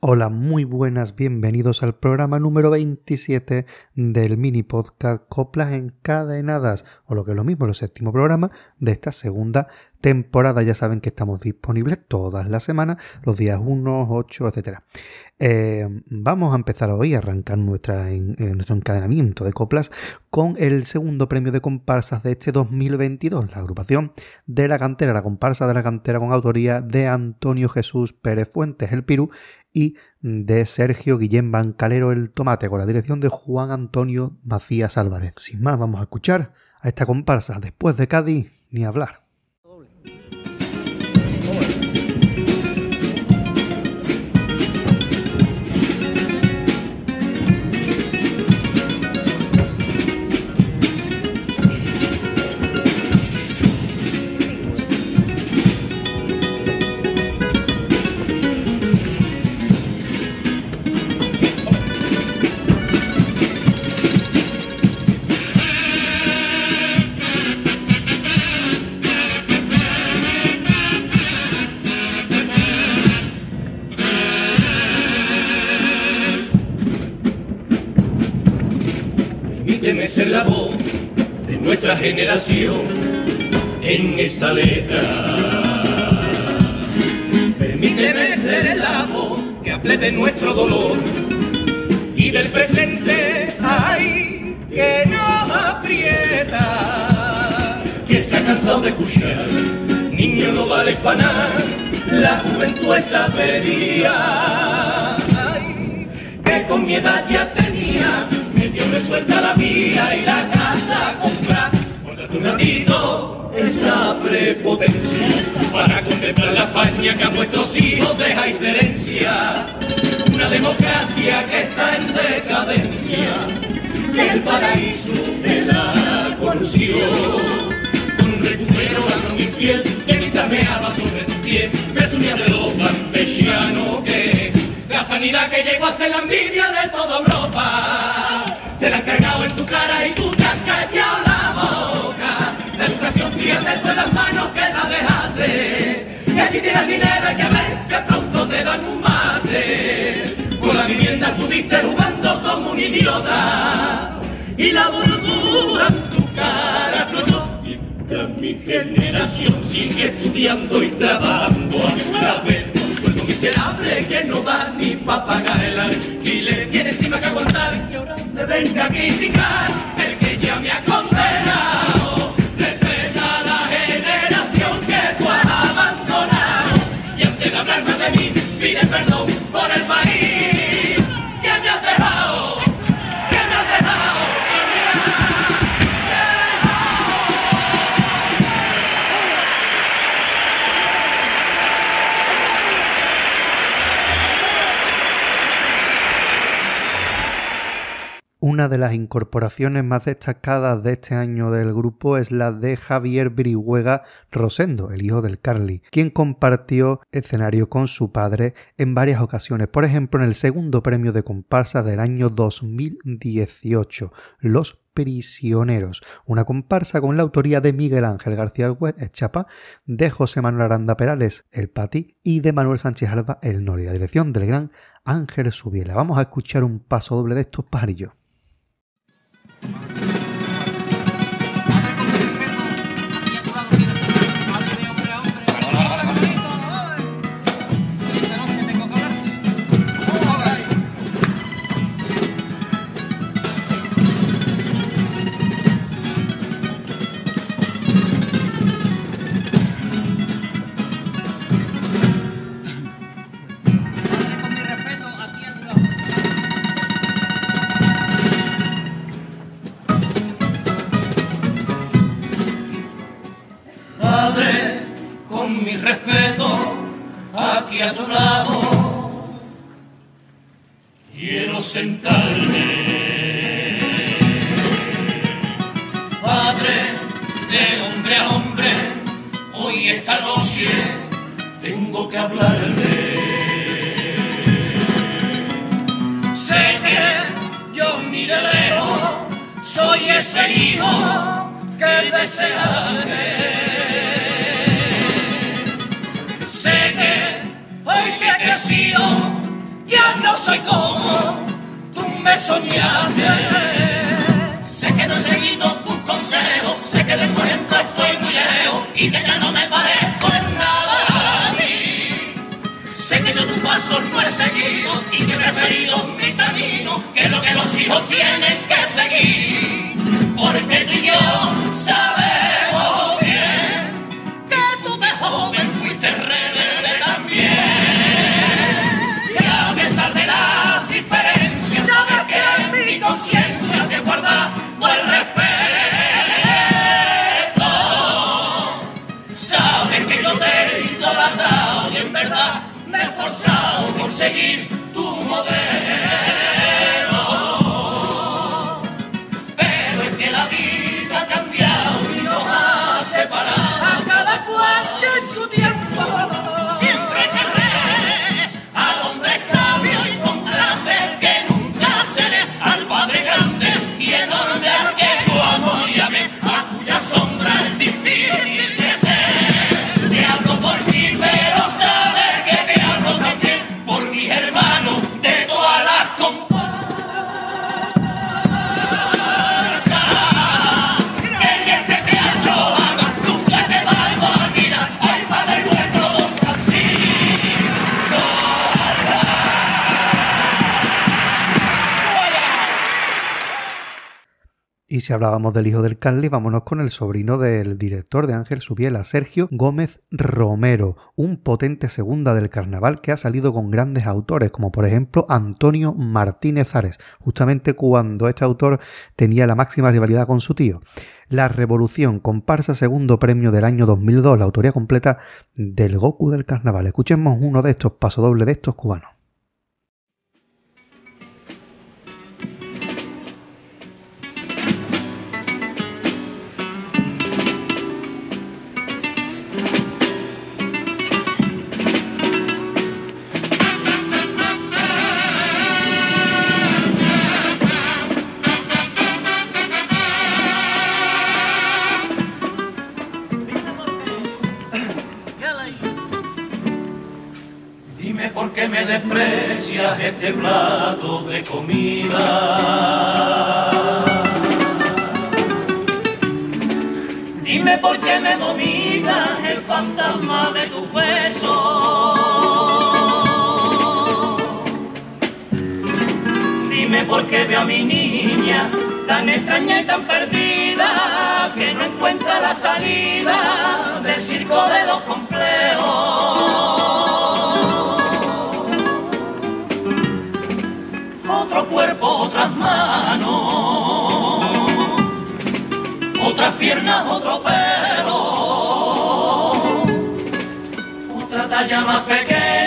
Hola, muy buenas, bienvenidos al programa número 27 del mini podcast Coplas Encadenadas, o lo que es lo mismo, el séptimo programa de esta segunda temporada. Ya saben que estamos disponibles todas las semanas, los días 1, 8, etc. vamos a empezar hoy a arrancar eh, nuestro encadenamiento de coplas con el segundo premio de comparsas de este 2022, la agrupación de la cantera, la comparsa de la cantera con autoría de Antonio Jesús Pérez Fuentes, el Pirú, y de Sergio Guillén Bancalero el Tomate, con la dirección de Juan Antonio Macías Álvarez. Sin más, vamos a escuchar a esta comparsa después de Cádiz, ni hablar. Generación en esta letra. Permíteme ser la voz que aplete nuestro dolor y del presente, ay, que nos aprieta. Que se ha cansado de escuchar, niño no vale para nada, la juventud está perdida. Que con mi edad ya tenía me suelta la vía y la casa a comprar. Un ratito esa prepotencia para contemplar la España que a vuestros hijos dejáis de herencia. Una democracia que está en decadencia, que el paraíso de la corrupción. Con un recupero a un infiel que mientras meaba sobre tu pie, me sumía de los campesianos que la sanidad que llegó a ser la envidia de toda Europa se la han cargado en tu cara y tú te has callado en las manos que la dejaste. Que si tienes dinero hay que ver que pronto te dan un mate. Con la vivienda estuviste jugando como un idiota. Y la burbuja en tu cara explotó. Mientras mi generación sigue estudiando y trabajando a la vez con sueldo miserable que no da ni pa' pagar el alquiler. Tiene encima que aguantar me venga a criticar el que ya me ha condenado. Mí, pide perdón Una de las incorporaciones más destacadas de este año del grupo es la de Javier Brihuega Rosendo, el hijo del Carly, quien compartió escenario con su padre en varias ocasiones, por ejemplo en el segundo premio de comparsa del año 2018, Los Prisioneros, una comparsa con la autoría de Miguel Ángel García el Chapa, de José Manuel Aranda Perales, el Pati, y de Manuel Sánchez Alba, el Nori, la dirección del gran Ángel Subiela. Vamos a escuchar un paso doble de estos pajarillos. Thank you. a tu lado. Quiero sentarme, padre, de hombre a hombre, hoy esta noche tengo que hablarte. Sé que yo ni de lejos soy ese hijo que deseaste. No soy como tú me soñaste. Sé que no he seguido tus consejos, sé que de tu ejemplo estoy muy lejos y que ya no me parezco en nada a mí. Sé que yo tus pasos no he seguido y que he preferido mi camino, que es lo que los hijos tienen que seguir. Porque tú y yo sabemos seguir tu modelo. Si hablábamos del hijo del Canli, vámonos con el sobrino del director de Ángel Subiela, Sergio Gómez Romero, un potente segunda del carnaval que ha salido con grandes autores, como por ejemplo Antonio Martínez Ares, justamente cuando este autor tenía la máxima rivalidad con su tío. La Revolución, comparsa segundo premio del año 2002, la autoría completa del Goku del carnaval. Escuchemos uno de estos pasodobles de estos cubanos. Tan perdida que no encuentra la salida del circo de los complejos. otro cuerpo, otras manos, otras piernas, otro pelo, otra talla más pequeña,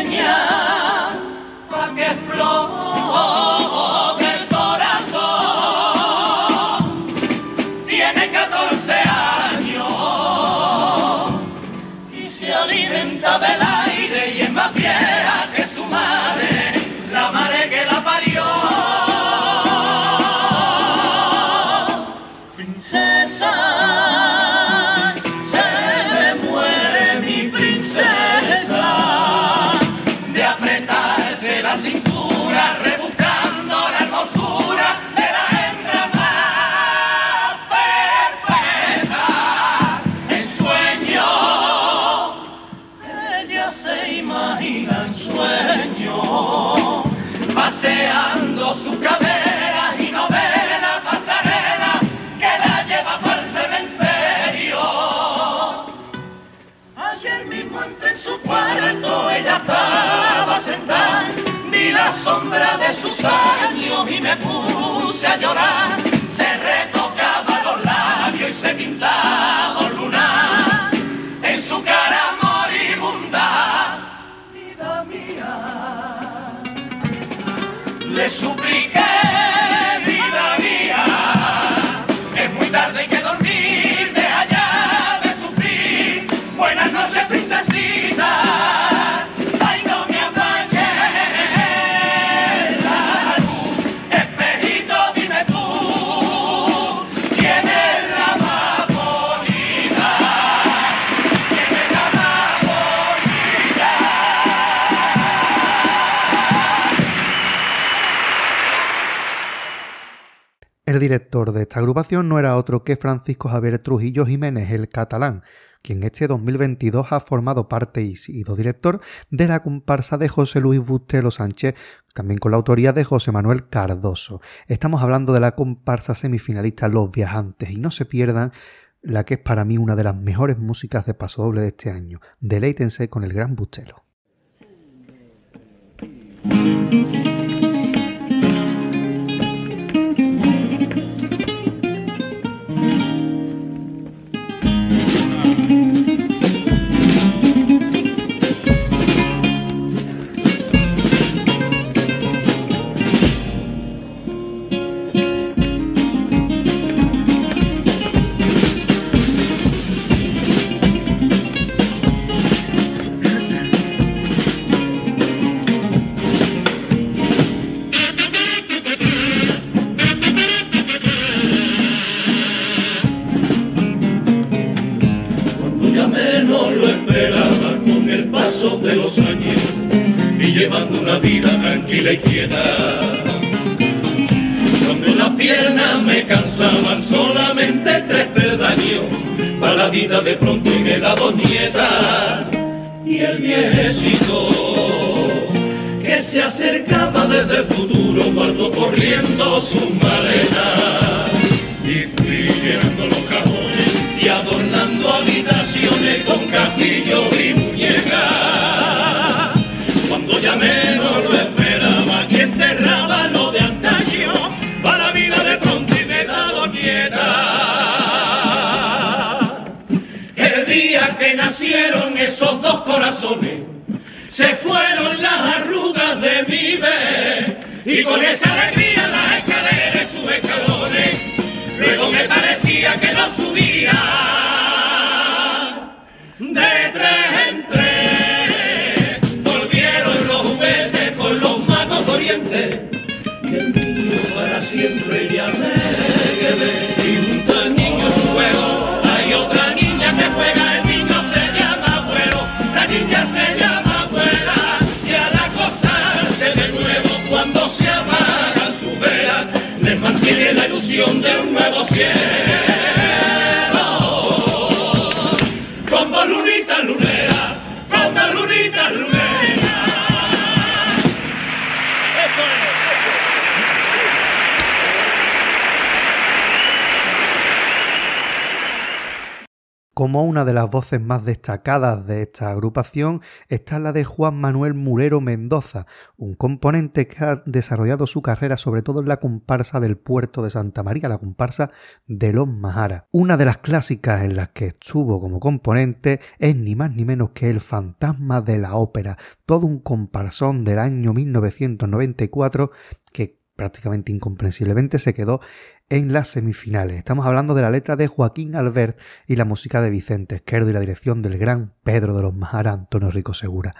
años y me puse a llorar. Se retocaba los labios y se pintaba director de esta agrupación no era otro que Francisco Javier Trujillo Jiménez, el catalán, quien este 2022 ha formado parte y sido director de la comparsa de José Luis Bustelo Sánchez, también con la autoría de José Manuel Cardoso. Estamos hablando de la comparsa semifinalista Los Viajantes y no se pierdan la que es para mí una de las mejores músicas de paso doble de este año. Deleítense con el gran Bustelo. De pronto y me da dos nietas. Y el viejecito que se acercaba desde el futuro guardó corriendo sus maletas. Y fui llenando los cajones y adornando habitaciones con castillo y muñecas. Cuando llamé se fueron las arrugas de mi vez, y con esa alegría las escaleras sus escalones, luego me parecía que no subía. De tres en tres. y el niño para siempre ya me quedé. Y junto al niño su juego hay otra niña que juega, la ilusión de un nuevo cielo. Como una de las voces más destacadas de esta agrupación está la de Juan Manuel Murero Mendoza, un componente que ha desarrollado su carrera sobre todo en la comparsa del puerto de Santa María, la comparsa de los Majara. Una de las clásicas en las que estuvo como componente es ni más ni menos que El fantasma de la ópera, todo un comparsón del año 1994 que prácticamente incomprensiblemente se quedó en las semifinales. Estamos hablando de la letra de Joaquín Albert y la música de Vicente Esquerdo y la dirección del gran Pedro de los Majara, Antonio Rico Segura.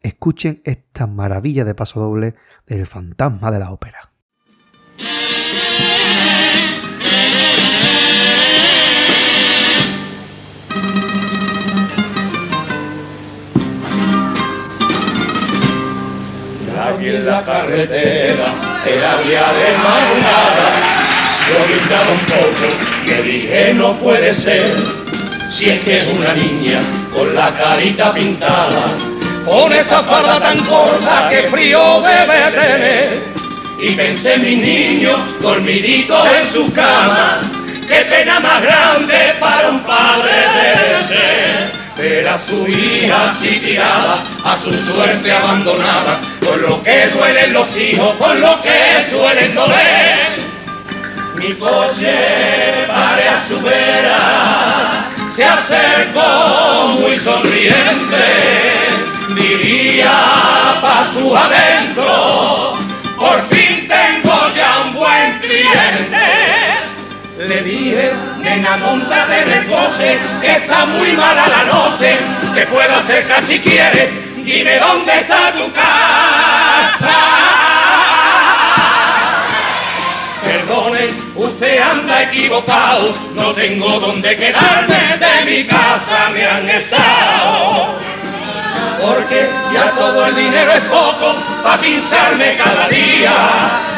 Escuchen esta maravilla de paso doble del fantasma de la ópera. En la carretera era día de madrugada. Yo gritaba un poco, que dije no puede ser, si es que es una niña con la carita pintada, con esa falda tan corta que frío debe tener. Y pensé en mi niño dormidito en su cama, qué pena más grande para un padre de ser ver a su hija así tirada, a su suerte abandonada, con lo que duelen los hijos, con lo que suelen doler. Mi coche pare a su vera, se acercó muy sonriente, diría pa' su adentro, por fin tengo ya un buen cliente. Le dije, nena, montate de pose, que está muy mala la noche, que puedo hacer casi quiere, dime dónde está tu casa. Perdone, usted anda equivocado, no tengo dónde quedarme, de mi casa me han echado porque ya todo el dinero es poco para pinzarme cada día.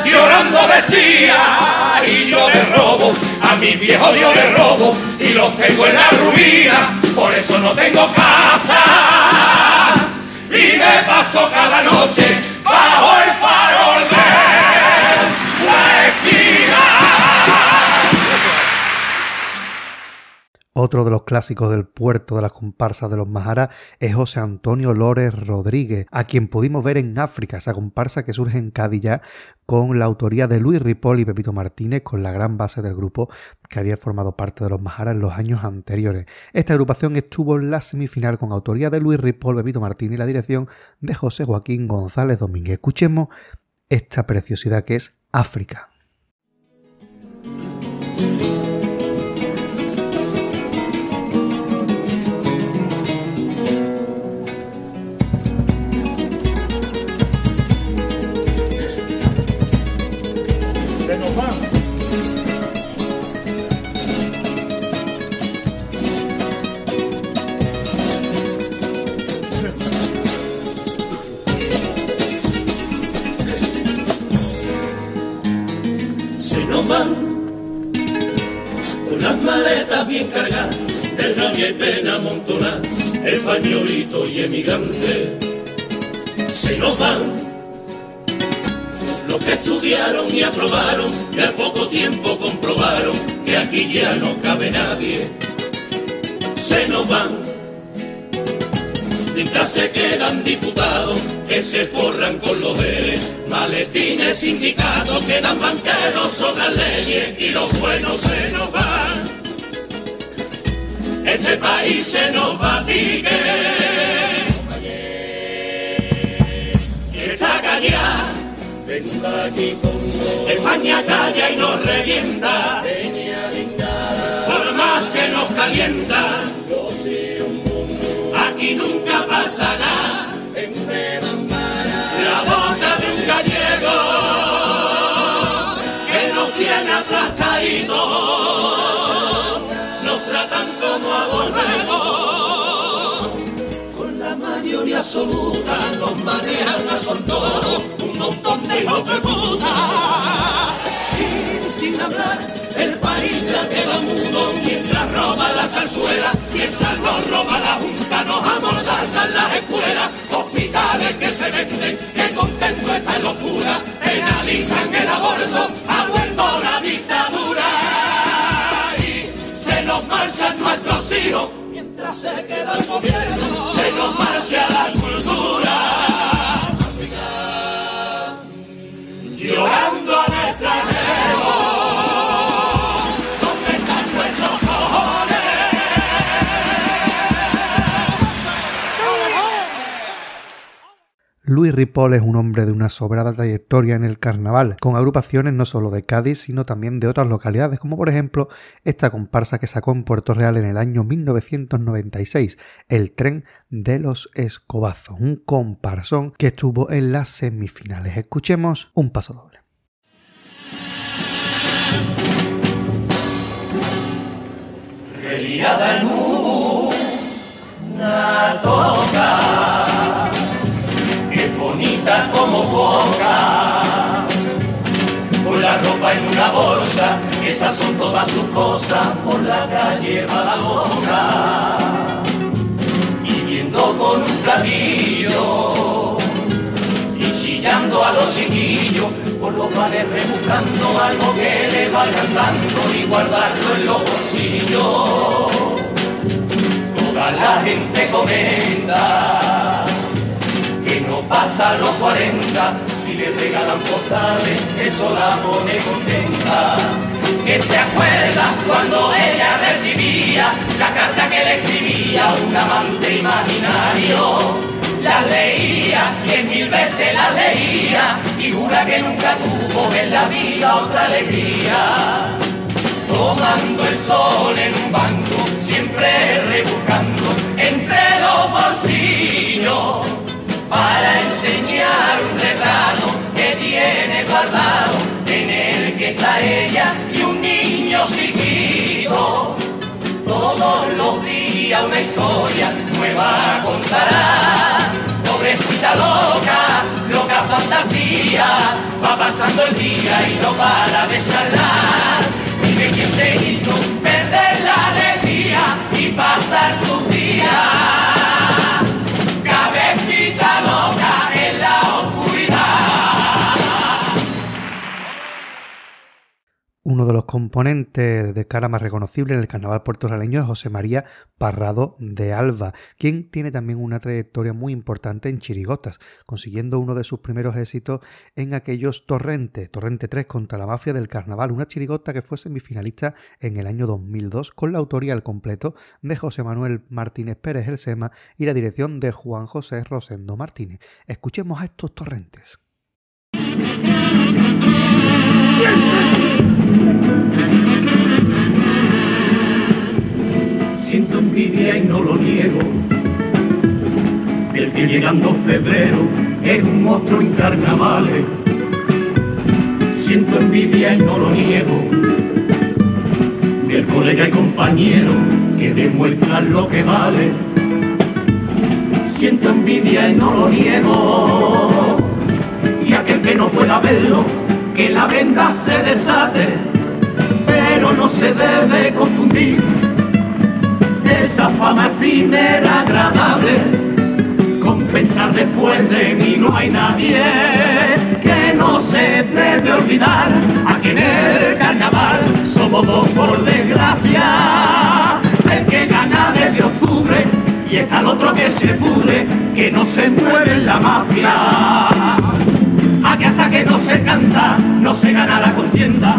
Llorando decía, y yo le robo, a mi viejo yo le robo, y los tengo en la ruina, por eso no tengo casa, y me paso cada noche bajo el Otro de los clásicos del puerto de las comparsas de los Maharas es José Antonio Lórez Rodríguez, a quien pudimos ver en África, esa comparsa que surge en Cádiz con la autoría de Luis Ripoll y Pepito Martínez, con la gran base del grupo que había formado parte de los Maharas en los años anteriores. Esta agrupación estuvo en la semifinal con autoría de Luis Ripoll, Pepito Martínez y la dirección de José Joaquín González Domínguez. Escuchemos esta preciosidad que es África. Se forran con los eres, maletines sindicatos, quedan banqueros, sobran leyes y los buenos se nos van. Este país se nos va a pique. Y esta calle, España calla y nos revienta. Por más que nos calienta aquí nunca pasa nada. La aplastaditos, nos tratan como a borregos. Con la mayoría absoluta nos manejan a son todos un montón de hijos de puta. Y sin hablar, el país se queda mudo Luis Ripoll es un hombre de una sobrada trayectoria en el carnaval, con agrupaciones no solo de Cádiz, sino también de otras localidades, como por ejemplo esta comparsa que sacó en Puerto Real en el año 1996, el tren de los Escobazos, un comparsón que estuvo en las semifinales. Escuchemos un paso doble. Como boca, con la ropa en una bolsa, esas son todas sus cosas, por la calle va la loca, y viendo con un platillo, y chillando a los chiquillos, por los bares rebuscando algo que le va cantando y guardarlo en los bolsillos. Toda la gente comenta que no pasa los 40 si le regalan postales, eso la pone contenta. Que se acuerda cuando ella recibía la carta que le escribía un amante imaginario. La leía, diez mil veces la leía y jura que nunca tuvo en la vida otra alegría tomando el sol en un banco, siempre rebuscando entre los bolsillos para enseñar un retrato que tiene guardado en el que está ella y un niño chiquito. Todos los días una historia nueva contará sobre cabecita loca, loca fantasía, va pasando el día y no para de charlar. Dime quién te hizo perder la alegría y pasar tus días. Uno de los componentes de cara más reconocible en el carnaval puertorriqueño es José María Parrado de Alba, quien tiene también una trayectoria muy importante en chirigotas, consiguiendo uno de sus primeros éxitos en aquellos Torrente, Torrente 3 contra la mafia del carnaval, una chirigota que fue semifinalista en el año 2002 con la autoría al completo de José Manuel Martínez Pérez El Sema y la dirección de Juan José Rosendo Martínez. Escuchemos a estos torrentes. Siento envidia y no lo niego. El que llegando febrero es un monstruo en carnavales. Siento envidia y no lo niego. Del colega y compañero que demuestran lo que vale. Siento envidia y no lo niego. Y aquel que no pueda verlo, que la venda se desate. Pero no se debe confundir esa fama efímera agradable con pensar después de mí no hay nadie que no se debe olvidar aquí en el carnaval somos dos por desgracia el que gana desde octubre y está el otro que se pudre que no se mueve en la mafia Aquí hasta que no se canta, no se gana la contienda.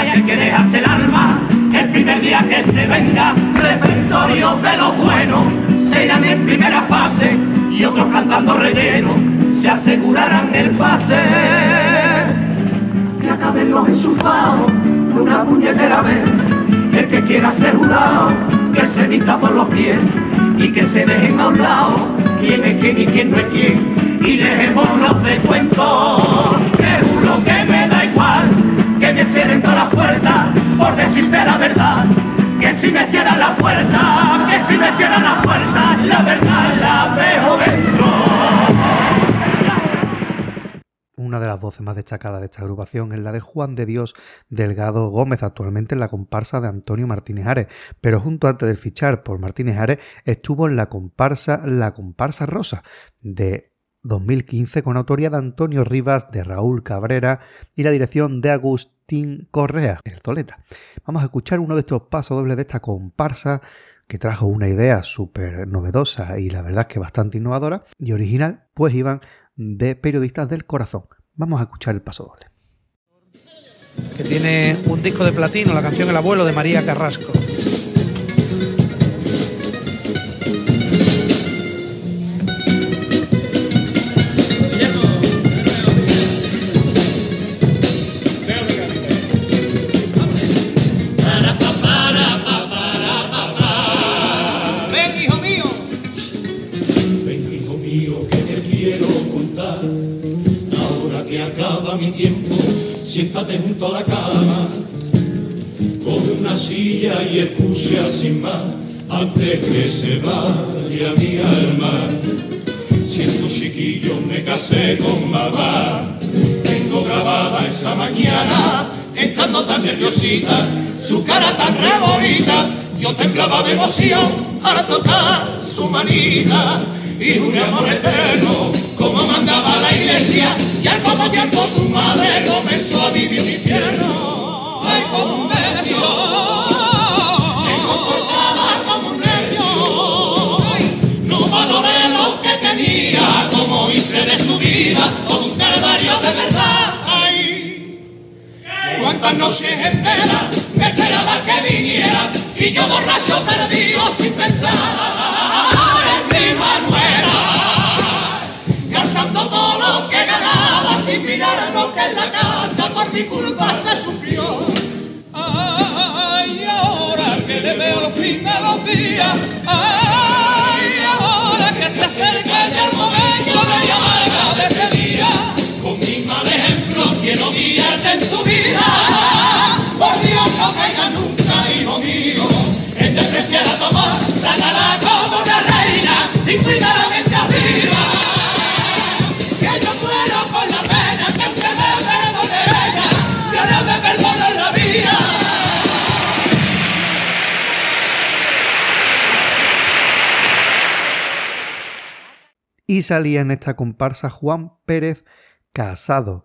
Hay que dejarse el alma, el primer día que se venga. Repertorio de lo bueno, serán en primera fase y otros cantando relleno, se asegurarán el pase. Que acaben los enchufados de una puñetera vez. El que quiera ser que se vista por los pies y que se dejen a un lado quién es quién y quién no es quién. Y dejémonos de cuentos, que por decirte la verdad. Que si me cierran la puerta, que si me cierran la puerta, la verdad la veo dentro. Una de las voces más destacadas de esta agrupación es la de Juan de Dios Delgado Gómez, actualmente en la comparsa de Antonio Martínez Ares, pero junto antes de fichar por Martínez Ares estuvo en la comparsa La Comparsa Rosa de 2015 con autoría de Antonio Rivas, de Raúl Cabrera y la dirección de Agustín Correa, el Toleta. Vamos a escuchar uno de estos pasos dobles de esta comparsa que trajo una idea súper novedosa y la verdad es que bastante innovadora y original, pues iban de periodistas del corazón. Vamos a escuchar el paso doble. que tiene un disco de platino, la canción El abuelo de María Carrasco. Antes que se vaya mi alma. Siendo chiquillo me casé con mamá. Tengo grabada esa mañana, estando tan nerviosita, su cara tan rebolita. Yo temblaba de emoción al tocar su manita y juré amor eterno como mandaba la iglesia y al poco tiempo tu madre comenzó a vivir mi infierno. Ay, como un Cuántas noches en vela me esperaba que viniera y yo borracho perdido sin pensar en mi Manuela. Gastando todo lo que ganaba sin mirar lo que en la casa por mi culpa se sufrió. Ay, ahora que le veo el fin de los días. Y salía en esta comparsa Juan Pérez Casado,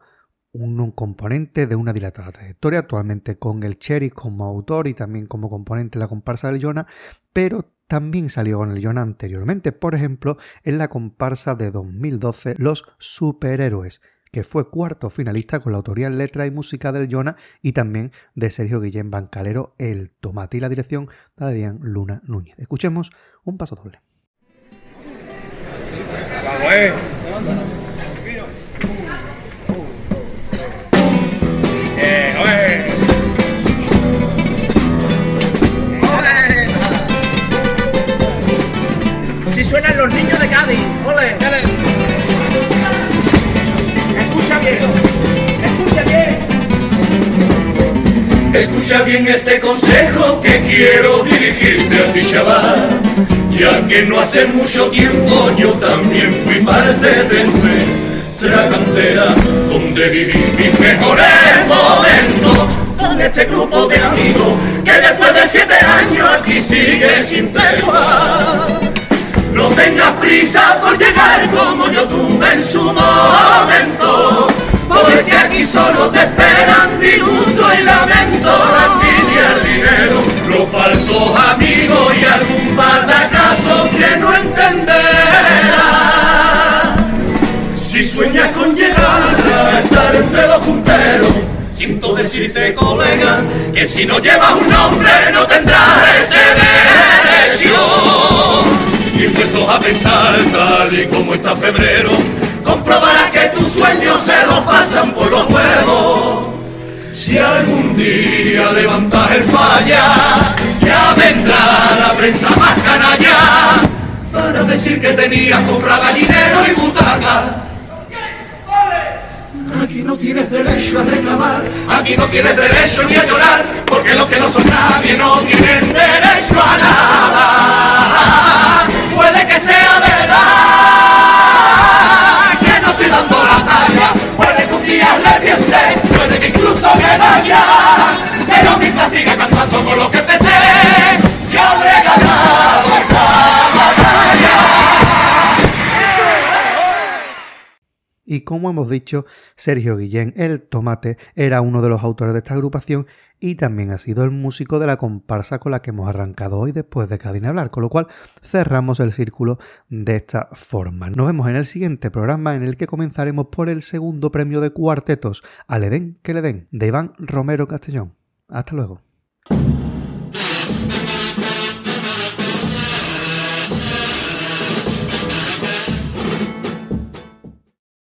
un, componente de una dilatada trayectoria, actualmente con el Cherry como autor y también como componente de la comparsa del Yona, pero también salió con el Yona anteriormente, por ejemplo, en la comparsa de 2012 Los Superhéroes, que fue cuarto finalista con la autoría en letra y música del Yona y también de Sergio Guillén Bancalero, El Tomate y la dirección de Adrián Luna Núñez. Escuchemos un paso doble. Si suenan los niños de Cádiz, ole, Escucha bien, Escucha bien este consejo que quiero dirigirte a ti, chaval. Ya que no hace mucho tiempo yo también fui parte de nuestra cantera, donde viví mis mejores momentos con este grupo de amigos que después de siete años aquí sigue sin tregua. No tengas prisa por llegar como yo tuve en su momento, porque aquí solo te esperan falsos amigos y algún acasos que no entenderás. Si sueñas con llegar a estar entre los punteros, siento decirte, colega, que si no llevas un nombre no tendrás ese derecho. Y puestos a pensar tal y como está febrero, comprobarás que tus sueños se los pasan por los huevos. Si algún día levantas el falla, ya vendrá la prensa más canalla para decir que tenías compra gallinero y butaca. Aquí no tienes derecho a reclamar, aquí no tienes derecho ni a llorar, porque los que no son nadie no tienen como hemos dicho, Sergio Guillén, el Tomate, era uno de los autores de esta agrupación y también ha sido el músico de la comparsa con la que hemos arrancado hoy después de Cadena Hablar, con lo cual cerramos el círculo de esta forma. Nos vemos en el siguiente programa en el que comenzaremos por el segundo premio de cuartetos, al Edén que le den, de Iván Romero Castellón. Hasta luego.